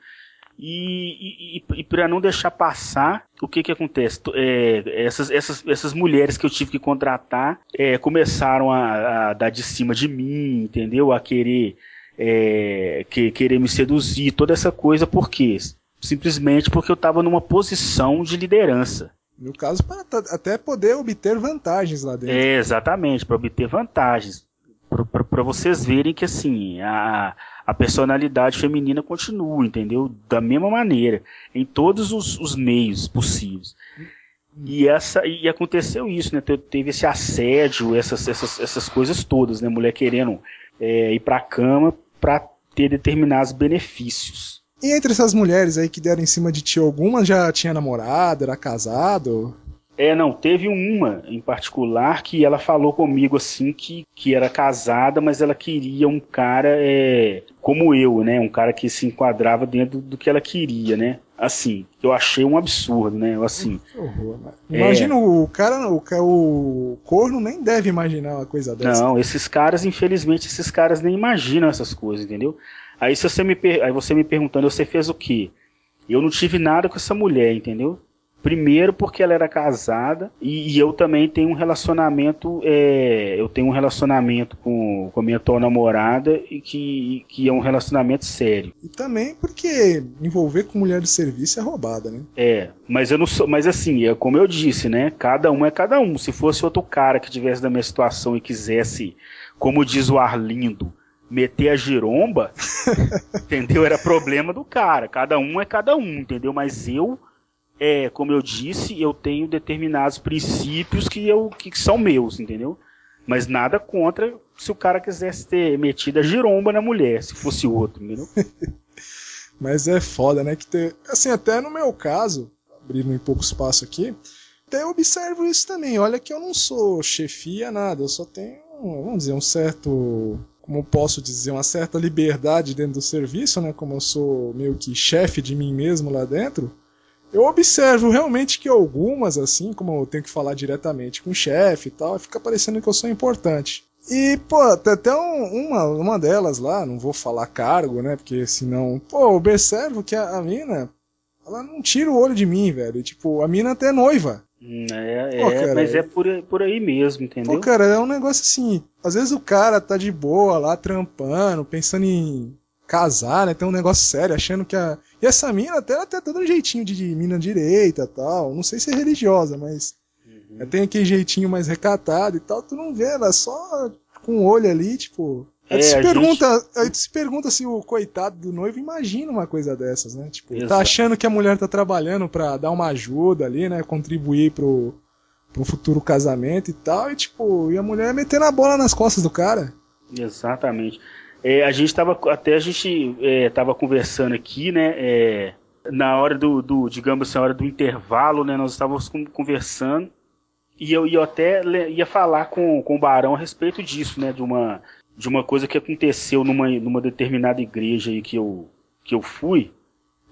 E, e, e para não deixar passar, o que que acontece? É, essas, essas, essas mulheres que eu tive que contratar é, começaram a, a dar de cima de mim, entendeu? A querer é, que, querer me seduzir, toda essa coisa, por quê? Simplesmente porque eu estava numa posição de liderança. No caso, para até poder obter vantagens lá dentro. É, exatamente, para obter vantagens. Para vocês verem que assim, a, a personalidade feminina continua, entendeu? Da mesma maneira, em todos os, os meios possíveis. E, essa, e aconteceu isso, né? Teve esse assédio, essas, essas, essas coisas todas, né? Mulher querendo é, ir pra cama para ter determinados benefícios. E entre essas mulheres aí que deram em cima de ti, alguma já tinha namorado, era casado? É, não, teve uma em particular que ela falou comigo assim que, que era casada, mas ela queria um cara é, como eu, né? Um cara que se enquadrava dentro do que ela queria, né? Assim, eu achei um absurdo, né? Assim. Horror, né? Imagina é... o cara, o, o corno nem deve imaginar uma coisa dessa. Não, esses caras, infelizmente, esses caras nem imaginam essas coisas, entendeu? Aí se você me per... aí você me perguntando, você fez o quê? Eu não tive nada com essa mulher, entendeu? Primeiro porque ela era casada e, e eu também tenho um relacionamento, é, eu tenho um relacionamento com, com a minha atual namorada e que, que é um relacionamento sério. E também porque envolver com mulher de serviço é roubada, né? É, mas eu não sou, mas assim, é como eu disse, né? Cada um é cada um. Se fosse outro cara que tivesse da minha situação e quisesse, como diz o Arlindo, meter a giromba, entendeu? Era problema do cara. Cada um é cada um, entendeu? Mas eu é, como eu disse, eu tenho determinados princípios que, eu, que são meus, entendeu? Mas nada contra se o cara quisesse ter metido a giromba na mulher, se fosse outro, entendeu? Mas é foda, né? Que ter, assim, até no meu caso, abrindo um pouco espaço aqui, até observo isso também. Olha que eu não sou chefia, nada, eu só tenho, vamos dizer, um certo como posso dizer, uma certa liberdade dentro do serviço, né? Como eu sou meio que chefe de mim mesmo lá dentro, eu observo realmente que algumas, assim, como eu tenho que falar diretamente com o chefe e tal, fica parecendo que eu sou importante. E, pô, até um, uma, uma delas lá, não vou falar cargo, né? Porque senão, pô, eu observo que a, a mina, ela não tira o olho de mim, velho. Tipo, a mina até é noiva. Hum, é, Pô, é cara, mas é por, por aí mesmo, entendeu? Pô, cara, é um negócio assim. Às vezes o cara tá de boa lá, trampando, pensando em casar, né? Tem um negócio sério, achando que a. E essa mina até ela tem todo um jeitinho de, de mina direita tal. Não sei se é religiosa, mas. Uhum. Tem aquele jeitinho mais recatado e tal. Tu não vê, ela só com o olho ali, tipo. Aí, é, se pergunta, gente... aí se pergunta se o coitado do noivo imagina uma coisa dessas, né? Tipo, tá Exato. tá achando que a mulher tá trabalhando pra dar uma ajuda ali, né? Contribuir pro, pro futuro casamento e tal, e tipo, e a mulher metendo a bola nas costas do cara. Exatamente. É, a gente tava, até a gente é, tava conversando aqui, né? É, na hora do, do, digamos assim, na hora do intervalo, né? Nós estávamos conversando e eu, eu até ia falar com, com o Barão a respeito disso, né? De uma, de uma coisa que aconteceu numa, numa determinada igreja aí que eu, que eu fui.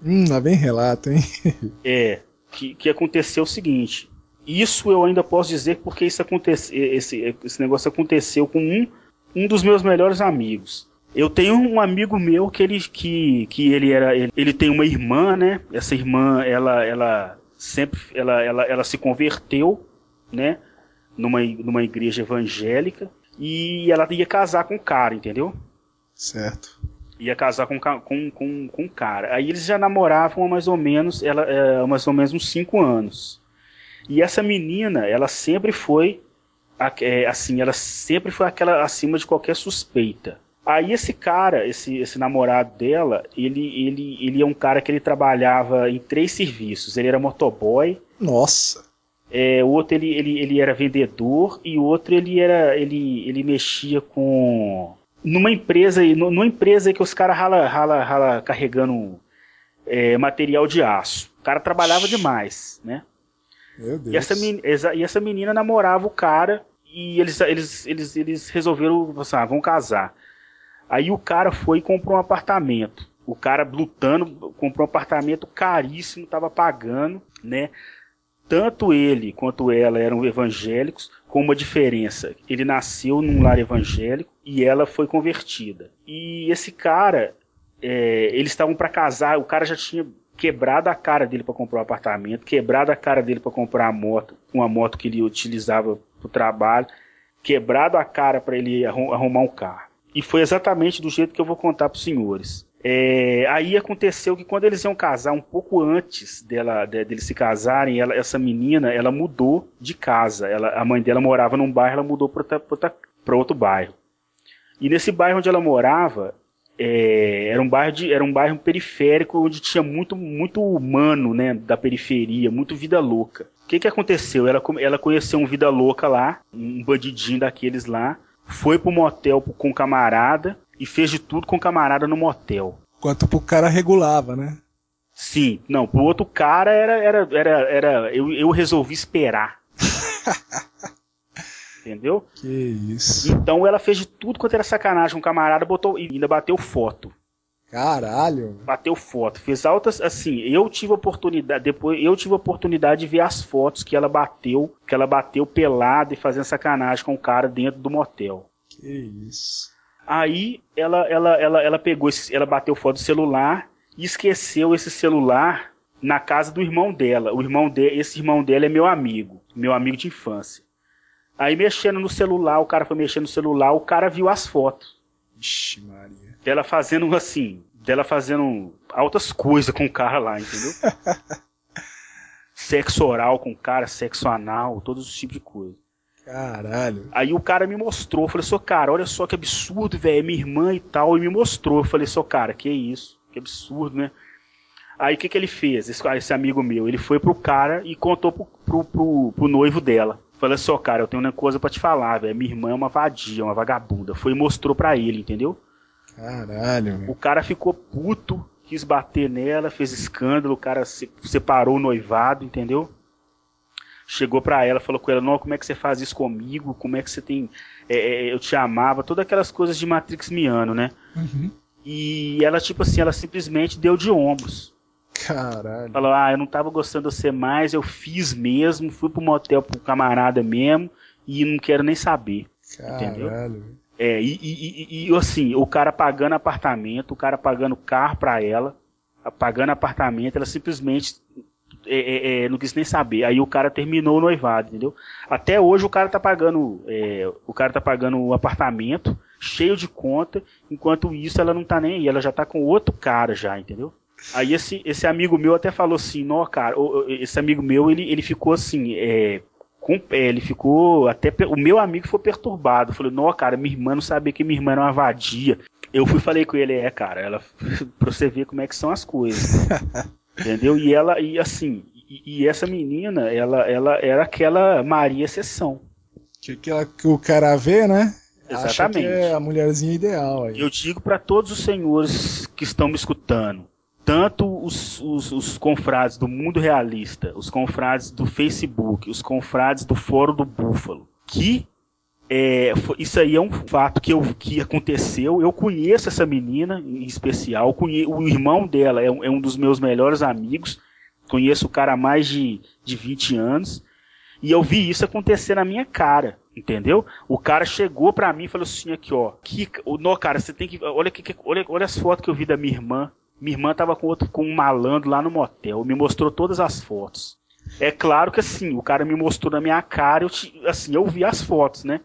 Hum, lá vem relato, hein? é, que, que aconteceu o seguinte. Isso eu ainda posso dizer porque isso acontece, esse, esse negócio aconteceu com um, um dos meus melhores amigos. Eu tenho um amigo meu que ele que, que ele era ele, ele tem uma irmã, né? Essa irmã, ela ela sempre ela ela, ela se converteu, né? Numa numa igreja evangélica e ela ia casar com o cara, entendeu? Certo. Ia casar com com com com o cara. Aí eles já namoravam há mais ou menos ela é, mais ou menos uns cinco anos. E essa menina, ela sempre foi é, assim, ela sempre foi aquela acima de qualquer suspeita. Aí esse cara, esse, esse namorado dela, ele, ele, ele é um cara que ele trabalhava em três serviços. Ele era motoboy. Nossa. É, o outro ele, ele, ele era vendedor e o outro ele era ele, ele mexia com numa empresa numa empresa que os caras rala, rala, rala carregando é, material de aço. O cara trabalhava demais, né? Meu Deus. E essa, e essa menina namorava o cara e eles, eles, eles, eles resolveram, assim, ah, vão casar. Aí o cara foi e comprou um apartamento. O cara lutando, comprou um apartamento caríssimo, estava pagando, né? Tanto ele quanto ela eram evangélicos, com uma diferença. Ele nasceu num lar evangélico e ela foi convertida. E esse cara, é, eles estavam para casar, o cara já tinha quebrado a cara dele para comprar um apartamento, quebrado a cara dele para comprar a moto, uma moto que ele utilizava para o trabalho, quebrado a cara para ele arrumar um carro. E foi exatamente do jeito que eu vou contar para os senhores. É, aí aconteceu que quando eles iam casar, um pouco antes dela, de, deles se casarem, ela, essa menina, ela mudou de casa. Ela, a mãe dela morava num bairro, ela mudou para outro bairro. E nesse bairro onde ela morava, é, era um bairro de, era um bairro periférico onde tinha muito muito humano, né, da periferia, muito vida louca. O que que aconteceu? Ela, ela conheceu um vida louca lá, um bandidinho daqueles lá, foi pro motel com um camarada e fez de tudo com o camarada no motel. Enquanto pro cara regulava, né? Sim, não, pro outro cara era. era, era, era eu, eu resolvi esperar. Entendeu? Que isso. Então ela fez de tudo quanto era sacanagem com o camarada, botou e ainda bateu foto. Caralho. Bateu foto. Fez altas. Assim, eu tive oportunidade. Depois eu tive oportunidade de ver as fotos que ela bateu. Que ela bateu pelada e fazendo sacanagem com o cara dentro do motel. Que isso. Aí ela, ela, ela, ela pegou, esse, ela bateu foto do celular e esqueceu esse celular na casa do irmão dela. O irmão de, esse irmão dela é meu amigo, meu amigo de infância. Aí mexendo no celular, o cara foi mexendo no celular, o cara viu as fotos. Ixi, Maria dela fazendo assim, dela fazendo altas coisas com o cara lá, entendeu? sexo oral com o cara, sexo anal, todos os tipos de coisa. Caralho. Aí o cara me mostrou, eu falei, só cara, olha só que absurdo, velho, é minha irmã e tal, e me mostrou. Eu falei, só cara, que isso? Que absurdo, né? Aí o que, que ele fez, esse, esse, amigo meu? Ele foi pro cara e contou pro, pro, pro, pro noivo dela. Falei, só cara, eu tenho uma coisa para te falar, velho. Minha irmã é uma vadia, uma vagabunda. Foi e mostrou pra ele, entendeu? Caralho. O cara ficou puto, quis bater nela, fez escândalo, o cara se, separou o noivado, entendeu? Chegou pra ela, falou com ela, não, como é que você faz isso comigo? Como é que você tem. É, é eu te amava, todas aquelas coisas de Matrix Miano, né? Uhum. E ela, tipo assim, ela simplesmente deu de ombros. Caralho. Falou, ah, eu não tava gostando de você mais, eu fiz mesmo, fui pro motel pro camarada mesmo, e não quero nem saber. Caralho. Entendeu? É, e, e, e, assim, o cara pagando apartamento, o cara pagando carro para ela, pagando apartamento, ela simplesmente é, é, é, não quis nem saber. Aí o cara terminou o noivado, entendeu? Até hoje o cara tá pagando, é, o cara tá pagando o apartamento, cheio de conta, enquanto isso ela não tá nem aí, ela já tá com outro cara já, entendeu? Aí esse, esse amigo meu até falou assim, não, cara, esse amigo meu, ele, ele ficou assim, é, com ele ficou até o meu amigo foi perturbado. Falou: "Não, cara, minha irmã não sabia que minha irmã era uma vadia". Eu fui falei com ele: "É, cara, ela pra você ver como é que são as coisas". Entendeu? E ela e assim, e, e, essa menina, ela ela era aquela Maria Exceção. Que aquela que o cara vê, né? Exatamente. Acha que é a mulherzinha ideal aí. Eu digo para todos os senhores que estão me escutando, tanto os, os, os, confrades do mundo realista, os confrades do Facebook, os confrades do Fórum do Búfalo, que é, isso aí é um fato que, eu, que aconteceu. Eu conheço essa menina em especial. Conhe, o irmão dela é, é, um dos meus melhores amigos. Conheço o cara há mais de, de 20 anos. E eu vi isso acontecer na minha cara. Entendeu? O cara chegou pra mim e falou assim: aqui, ó. Que, não, cara, você tem que. Olha, que, olha, olha as fotos que eu vi da minha irmã. Minha irmã tava com outro com um malandro lá no motel. Me mostrou todas as fotos. É claro que assim, o cara me mostrou na minha cara, eu, assim, eu vi as fotos, né?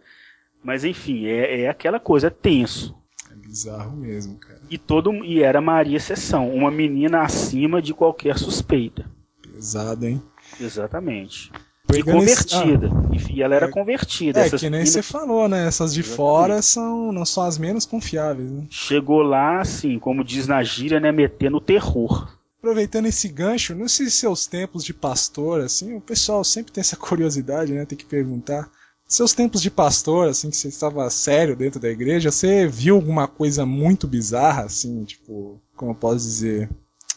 Mas enfim, é, é aquela coisa, é tenso. É bizarro mesmo, cara. E todo e era Maria Sessão, uma menina acima de qualquer suspeita. Pesado, hein? Exatamente. E convertida. Esse... Ah, e ela era é, convertida. É, que nem você falou, né? Essas de Exatamente. fora são, não são as menos confiáveis. Né? Chegou lá, assim, como diz na gíria, né? Metendo terror. Aproveitando esse gancho, nesses seus tempos de pastor, assim, o pessoal sempre tem essa curiosidade, né? Tem que perguntar. Seus tempos de pastor, assim, que você estava sério dentro da igreja, você viu alguma coisa muito bizarra, assim, tipo, como eu posso dizer,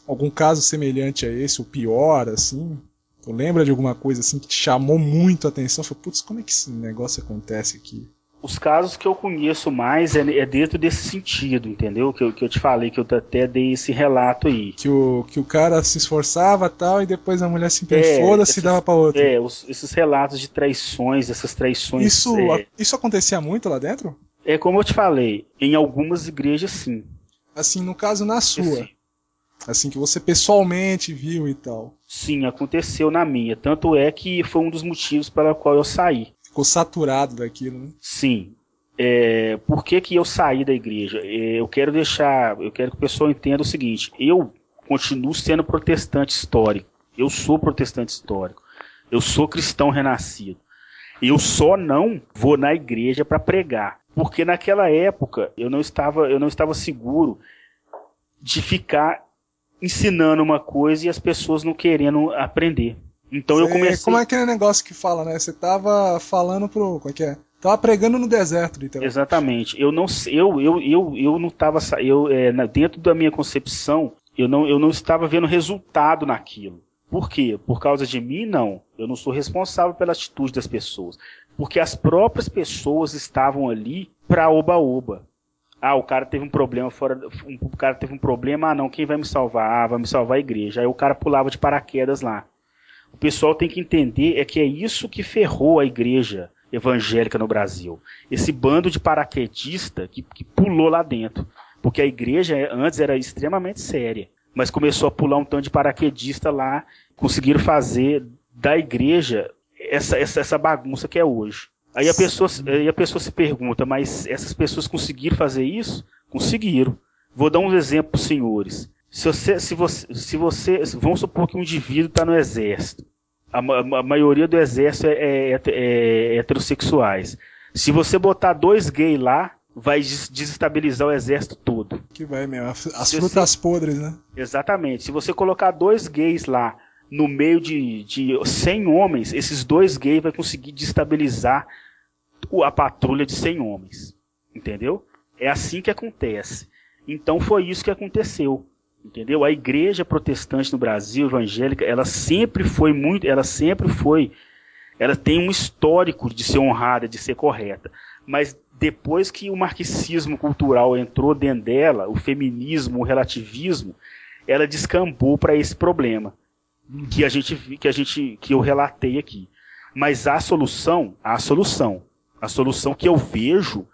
algum caso semelhante a esse, o pior, assim? Tu lembra de alguma coisa assim que te chamou muito a atenção? Falei, putz, como é que esse negócio acontece aqui? Os casos que eu conheço mais é, é dentro desse sentido, entendeu? Que eu, que eu te falei, que eu até dei esse relato aí. Que o, que o cara se esforçava tal, e depois a mulher se é, foda-se e dava pra outra. É, os, esses relatos de traições, essas traições. Isso, é, isso acontecia muito lá dentro? É como eu te falei, em algumas igrejas sim. Assim, no caso na sua. Assim que você pessoalmente viu e tal. Sim, aconteceu na minha. Tanto é que foi um dos motivos pela qual eu saí. Ficou saturado daquilo, né? Sim. É, por que, que eu saí da igreja? É, eu quero deixar, eu quero que o pessoal entenda o seguinte: eu continuo sendo protestante histórico. Eu sou protestante histórico. Eu sou cristão renascido. Eu só não vou na igreja para pregar, porque naquela época eu não estava, eu não estava seguro de ficar ensinando uma coisa e as pessoas não querendo aprender. Então Cê, eu comecei. Como é aquele negócio que fala, né? Você tava falando pro. Como é que é? Tava pregando no deserto, literalmente. Exatamente. Eu não eu eu eu, eu não tava eu é, dentro da minha concepção, eu não eu não estava vendo resultado naquilo. Por quê? Por causa de mim não. Eu não sou responsável pela atitude das pessoas, porque as próprias pessoas estavam ali para oba-oba. Ah, o cara teve um problema fora. Um, o cara teve um problema, ah não, quem vai me salvar? Ah, vai me salvar a igreja. Aí o cara pulava de paraquedas lá. O pessoal tem que entender é que é isso que ferrou a igreja evangélica no Brasil. Esse bando de paraquedista que, que pulou lá dentro. Porque a igreja antes era extremamente séria. Mas começou a pular um tanto de paraquedista lá, conseguiram fazer da igreja essa, essa, essa bagunça que é hoje. Aí a, pessoa, aí a pessoa se pergunta, mas essas pessoas conseguiram fazer isso? Conseguiram. Vou dar um exemplo para os senhores. Se você, se você, se você, vamos supor que um indivíduo está no exército. A, a, a, maioria do exército é, é, é, é, heterossexuais. Se você botar dois gays lá, vai desestabilizar o exército todo. Que vai mesmo. As frutas podres, né? Exatamente. Se você colocar dois gays lá no meio de, de 100 homens, esses dois gays vai conseguir destabilizar a patrulha de 100 homens. Entendeu? É assim que acontece. Então foi isso que aconteceu. Entendeu? A igreja protestante no Brasil, evangélica, ela sempre foi muito, ela sempre foi, ela tem um histórico de ser honrada, de ser correta. Mas depois que o marxismo cultural entrou dentro dela, o feminismo, o relativismo, ela descambou para esse problema que a gente que a gente que eu relatei aqui. Mas a solução, a solução, a solução que eu vejo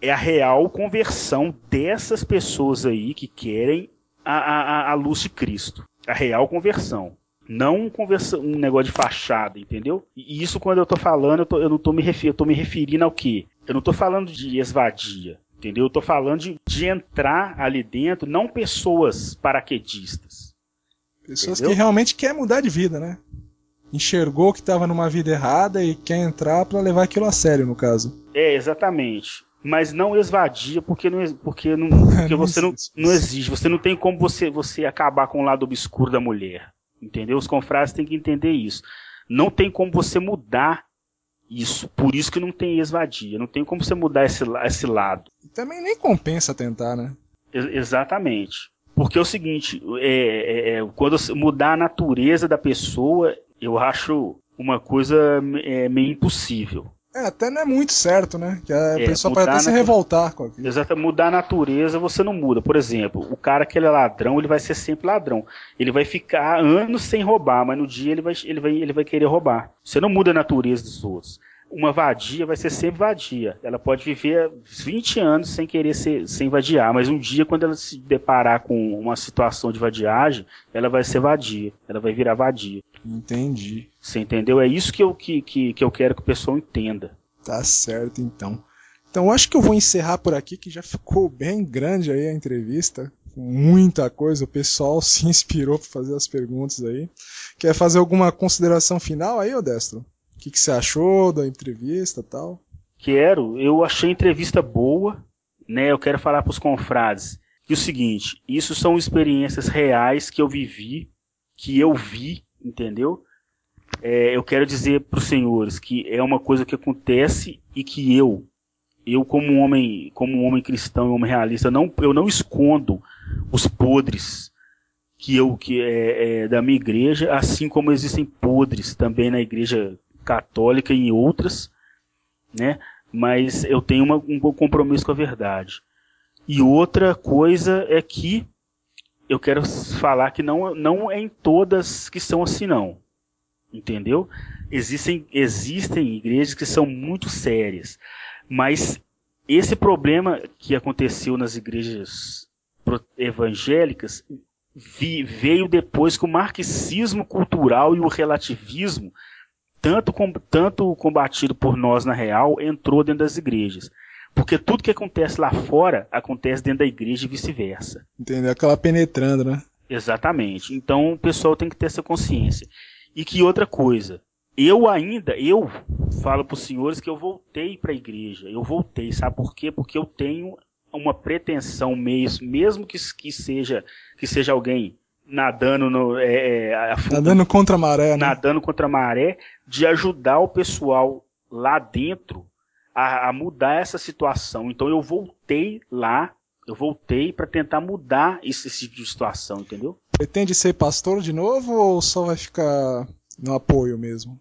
é a real conversão dessas pessoas aí que querem a, a, a luz de Cristo. A real conversão. Não um, conversa, um negócio de fachada, entendeu? E isso quando eu tô falando, eu, tô, eu não tô me, refer, eu tô me referindo ao quê? Eu não tô falando de esvadia, entendeu? Eu tô falando de, de entrar ali dentro, não pessoas paraquedistas Pessoas Entendeu? que realmente querem mudar de vida, né? enxergou que estava numa vida errada e quer entrar para levar aquilo a sério, no caso. É, exatamente. Mas não esvadia porque não, porque não, porque você não, não exige. Você não tem como você, você acabar com o lado obscuro da mulher. Entendeu? Os confrades têm que entender isso. Não tem como você mudar isso. Por isso que não tem esvadia. Não tem como você mudar esse, esse lado. E também nem compensa tentar, né? Ex exatamente. Porque é o seguinte, é, é, é quando mudar a natureza da pessoa, eu acho uma coisa é, meio impossível. É, até não é muito certo, né? Que a é, pessoa pode até se revoltar com aquilo. Exato, mudar a natureza você não muda. Por exemplo, o cara que ele é ladrão, ele vai ser sempre ladrão. Ele vai ficar anos sem roubar, mas no dia ele vai, ele vai, ele vai querer roubar. Você não muda a natureza dos outros uma vadia vai ser sempre vadia. Ela pode viver 20 anos sem querer ser, sem vadiar, mas um dia, quando ela se deparar com uma situação de vadiagem, ela vai ser vadia. Ela vai virar vadia. Entendi. Você entendeu? É isso que eu, que, que, que eu quero que o pessoal entenda. Tá certo, então. Então acho que eu vou encerrar por aqui, que já ficou bem grande aí a entrevista. Muita coisa, o pessoal se inspirou para fazer as perguntas aí. Quer fazer alguma consideração final aí, Odestro? que, que você achou da entrevista tal? Quero, eu achei a entrevista boa, né? Eu quero falar para os confrades que o seguinte, isso são experiências reais que eu vivi, que eu vi, entendeu? É, eu quero dizer para os senhores que é uma coisa que acontece e que eu, eu como homem, como homem cristão, homem realista, não, eu não escondo os podres que eu que é, é, da minha igreja, assim como existem podres também na igreja católica e em outras, né? Mas eu tenho uma, um compromisso com a verdade. E outra coisa é que eu quero falar que não, não é em todas que são assim não. Entendeu? Existem, existem igrejas que são muito sérias. Mas esse problema que aconteceu nas igrejas evangélicas veio depois que o marxismo cultural e o relativismo tanto, com, tanto combatido por nós na real, entrou dentro das igrejas. Porque tudo que acontece lá fora acontece dentro da igreja e vice-versa. Entendeu? Aquela penetrando, né? Exatamente. Então o pessoal tem que ter essa consciência. E que outra coisa, eu ainda, eu falo para os senhores que eu voltei para a igreja. Eu voltei, sabe por quê? Porque eu tenho uma pretensão mesmo, mesmo que, que seja que seja alguém nadando no é, é, nadando contra a maré, né? nadando contra a maré, de ajudar o pessoal lá dentro a, a mudar essa situação. Então eu voltei lá, eu voltei para tentar mudar esse, esse tipo de situação, entendeu? Pretende ser pastor de novo ou só vai ficar no apoio mesmo?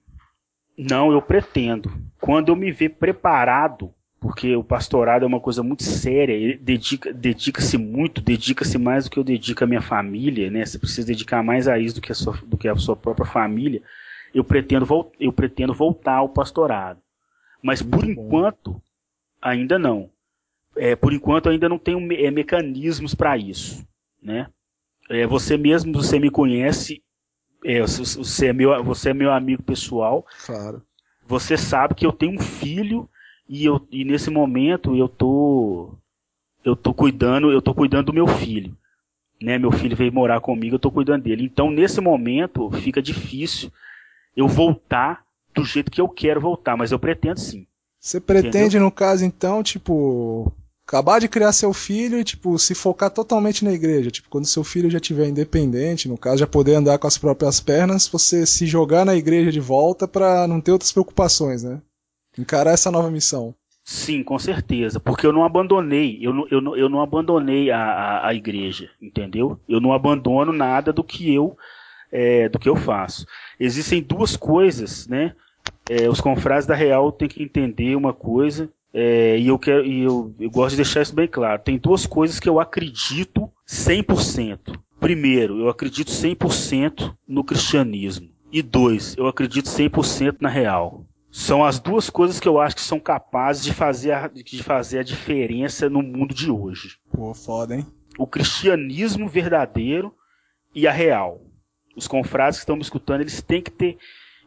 Não, eu pretendo. Quando eu me ver preparado porque o pastorado é uma coisa muito séria, ele dedica, dedica-se muito, dedica-se mais do que eu dedico à minha família, né? Você precisa dedicar mais a isso do que a sua, do que a sua própria família. Eu pretendo, eu pretendo voltar ao pastorado. Mas por enquanto, ainda não. É, por enquanto ainda não tenho me, é, mecanismos para isso, né? É, você mesmo, você me conhece, é, você, é meu, você é meu amigo pessoal. Claro. Você sabe que eu tenho um filho e, eu, e nesse momento eu tô eu tô cuidando, eu tô cuidando do meu filho. Né? Meu filho veio morar comigo, eu tô cuidando dele. Então, nesse momento, fica difícil eu voltar do jeito que eu quero voltar, mas eu pretendo sim. Você pretende, Entendeu? no caso, então, tipo, acabar de criar seu filho e, tipo, se focar totalmente na igreja. Tipo, quando seu filho já tiver independente, no caso, já poder andar com as próprias pernas, você se jogar na igreja de volta para não ter outras preocupações, né? encarar essa nova missão. Sim, com certeza, porque eu não abandonei, eu não, eu não, eu não abandonei a, a, a igreja, entendeu? Eu não abandono nada do que eu é, do que eu faço. Existem duas coisas, né? É, os confrades da Real têm que entender uma coisa, é, e eu quero e eu, eu gosto de deixar isso bem claro. Tem duas coisas que eu acredito 100%. Primeiro, eu acredito 100% no cristianismo. E dois, eu acredito 100% na Real. São as duas coisas que eu acho que são capazes de fazer a, de fazer a diferença no mundo de hoje. Pô, foda, hein? O cristianismo verdadeiro e a real. Os confrades que estão me escutando, eles têm que ter.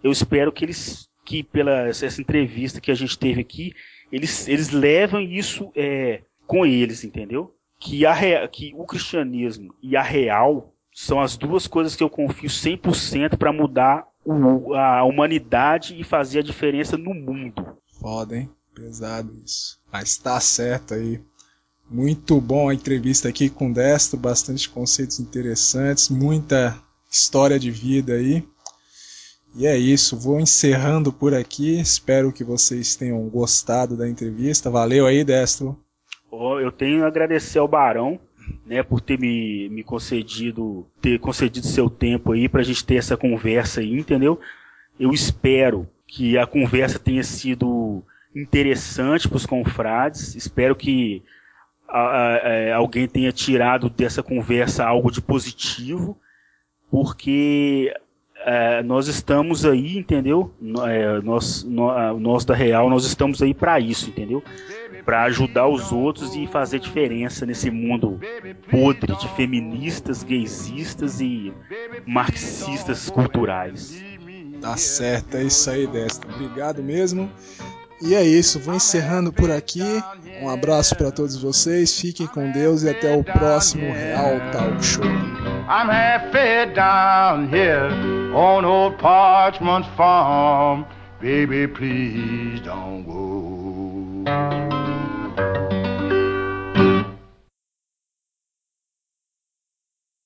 Eu espero que eles, que pela essa entrevista que a gente teve aqui, eles, eles levam isso é, com eles, entendeu? Que, a, que o cristianismo e a real são as duas coisas que eu confio 100% para mudar o, a humanidade e fazer a diferença no mundo. Foda, hein? Pesado isso. Mas tá certo aí. Muito bom a entrevista aqui com o Destro, bastante conceitos interessantes, muita história de vida aí. E é isso, vou encerrando por aqui. Espero que vocês tenham gostado da entrevista. Valeu aí, Destro. Eu tenho a agradecer ao Barão, né, por ter me, me concedido, ter concedido seu tempo aí para a gente ter essa conversa aí, entendeu? Eu espero que a conversa tenha sido interessante para os confrades. Espero que a, a, a, é, alguém tenha tirado dessa conversa algo de positivo, porque é, nós estamos aí, entendeu? É, nós, nós, nós da Real, nós estamos aí para isso, entendeu? Para ajudar os outros e fazer diferença nesse mundo podre de feministas, gaysistas e marxistas culturais. Tá certo, é isso aí, Desta. Obrigado mesmo. E é isso, vou encerrando por aqui. Um abraço para todos vocês, fiquem com Deus e até o próximo Real Talk Show. I'm half fed down here on old Parchment's Farm. Baby, please don't go.